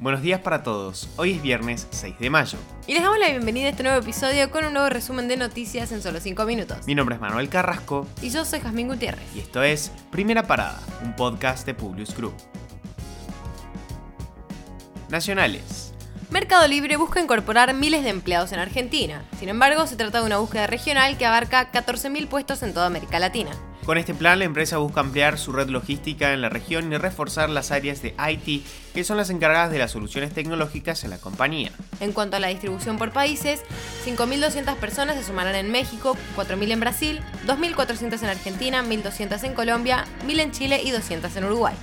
Buenos días para todos. Hoy es viernes 6 de mayo. Y les damos la bienvenida a este nuevo episodio con un nuevo resumen de noticias en solo 5 minutos. Mi nombre es Manuel Carrasco Y yo soy Jazmín Gutiérrez. y esto es Primera Parada, un podcast de Publius Group. Nacionales. Mercado Libre busca incorporar miles de empleados en Argentina. Sin embargo, se trata de una búsqueda regional que abarca 14.000 puestos en toda América Latina. Con este plan, la empresa busca ampliar su red logística en la región y reforzar las áreas de IT, que son las encargadas de las soluciones tecnológicas en la compañía. En cuanto a la distribución por países, 5.200 personas se sumarán en México, 4.000 en Brasil, 2.400 en Argentina, 1.200 en Colombia, 1.000 en Chile y 200 en Uruguay.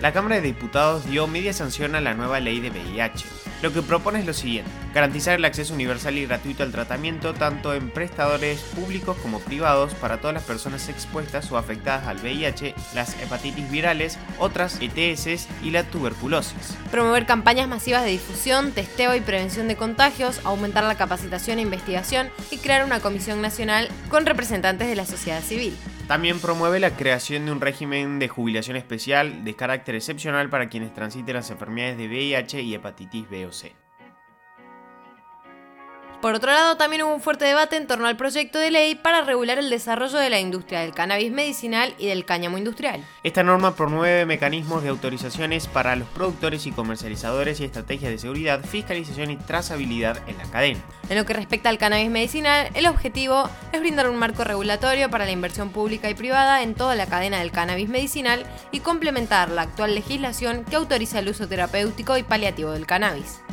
La Cámara de Diputados dio media sanción a la nueva ley de VIH. Lo que propone es lo siguiente, garantizar el acceso universal y gratuito al tratamiento tanto en prestadores públicos como privados para todas las personas expuestas o afectadas al VIH, las hepatitis virales, otras ETS y la tuberculosis. Promover campañas masivas de difusión, testeo y prevención de contagios, aumentar la capacitación e investigación y crear una comisión nacional con representantes de la sociedad civil. También promueve la creación de un régimen de jubilación especial de carácter excepcional para quienes transiten las enfermedades de VIH y hepatitis B o C. Por otro lado, también hubo un fuerte debate en torno al proyecto de ley para regular el desarrollo de la industria del cannabis medicinal y del cáñamo industrial. Esta norma promueve mecanismos de autorizaciones para los productores y comercializadores y estrategias de seguridad, fiscalización y trazabilidad en la cadena. En lo que respecta al cannabis medicinal, el objetivo es brindar un marco regulatorio para la inversión pública y privada en toda la cadena del cannabis medicinal y complementar la actual legislación que autoriza el uso terapéutico y paliativo del cannabis.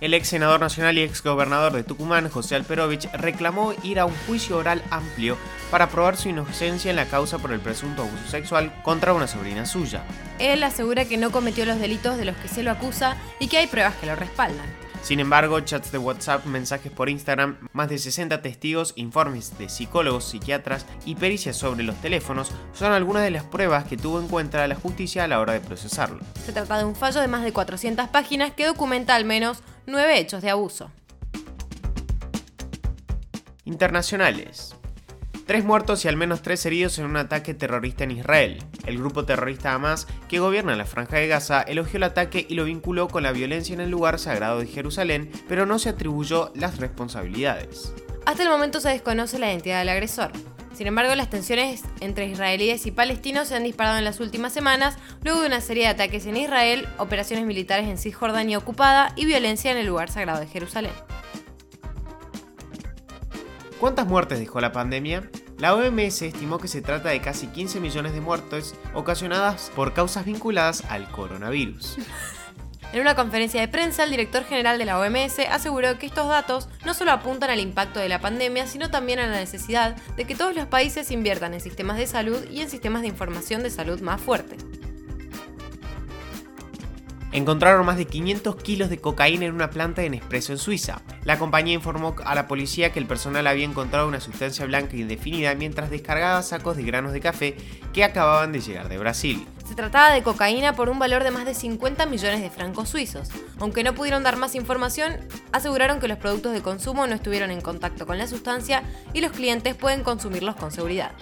El ex senador nacional y ex gobernador de Tucumán, José Alperovich, reclamó ir a un juicio oral amplio para probar su inocencia en la causa por el presunto abuso sexual contra una sobrina suya. Él asegura que no cometió los delitos de los que se lo acusa y que hay pruebas que lo respaldan. Sin embargo, chats de WhatsApp, mensajes por Instagram, más de 60 testigos, informes de psicólogos, psiquiatras y pericias sobre los teléfonos son algunas de las pruebas que tuvo en cuenta la justicia a la hora de procesarlo. Se trata de un fallo de más de 400 páginas que documenta al menos nueve hechos de abuso. Internacionales. Tres muertos y al menos tres heridos en un ataque terrorista en Israel. El grupo terrorista Hamas, que gobierna la franja de Gaza, elogió el ataque y lo vinculó con la violencia en el lugar sagrado de Jerusalén, pero no se atribuyó las responsabilidades. Hasta el momento se desconoce la identidad del agresor. Sin embargo, las tensiones entre israelíes y palestinos se han disparado en las últimas semanas luego de una serie de ataques en Israel, operaciones militares en Cisjordania ocupada y violencia en el lugar sagrado de Jerusalén. ¿Cuántas muertes dejó la pandemia? La OMS estimó que se trata de casi 15 millones de muertes ocasionadas por causas vinculadas al coronavirus. En una conferencia de prensa, el director general de la OMS aseguró que estos datos no solo apuntan al impacto de la pandemia, sino también a la necesidad de que todos los países inviertan en sistemas de salud y en sistemas de información de salud más fuertes. Encontraron más de 500 kilos de cocaína en una planta de Nespresso en Suiza. La compañía informó a la policía que el personal había encontrado una sustancia blanca indefinida mientras descargaba sacos de granos de café que acababan de llegar de Brasil. Se trataba de cocaína por un valor de más de 50 millones de francos suizos. Aunque no pudieron dar más información, aseguraron que los productos de consumo no estuvieron en contacto con la sustancia y los clientes pueden consumirlos con seguridad.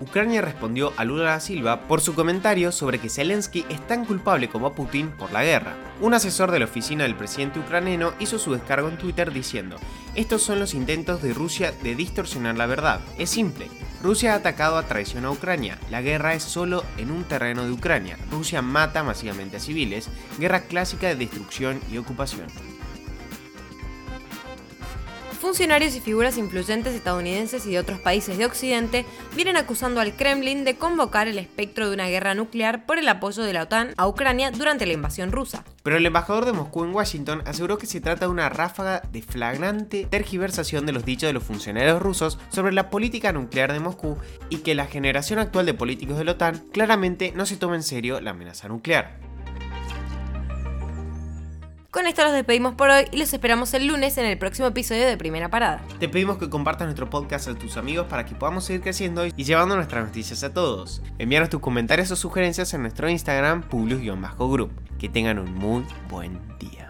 Ucrania respondió a Lula da Silva por su comentario sobre que Zelensky es tan culpable como Putin por la guerra. Un asesor de la oficina del presidente ucraniano hizo su descargo en Twitter diciendo, estos son los intentos de Rusia de distorsionar la verdad. Es simple. Rusia ha atacado a traición a Ucrania. La guerra es solo en un terreno de Ucrania. Rusia mata masivamente a civiles. Guerra clásica de destrucción y ocupación. Funcionarios y figuras influyentes estadounidenses y de otros países de Occidente vienen acusando al Kremlin de convocar el espectro de una guerra nuclear por el apoyo de la OTAN a Ucrania durante la invasión rusa. Pero el embajador de Moscú en Washington aseguró que se trata de una ráfaga de flagrante tergiversación de los dichos de los funcionarios rusos sobre la política nuclear de Moscú y que la generación actual de políticos de la OTAN claramente no se toma en serio la amenaza nuclear. Con esto los despedimos por hoy y los esperamos el lunes en el próximo episodio de Primera Parada. Te pedimos que compartas nuestro podcast a tus amigos para que podamos seguir creciendo y llevando nuestras noticias a todos. Envíanos tus comentarios o sugerencias en nuestro Instagram, publius-group. Que tengan un muy buen día.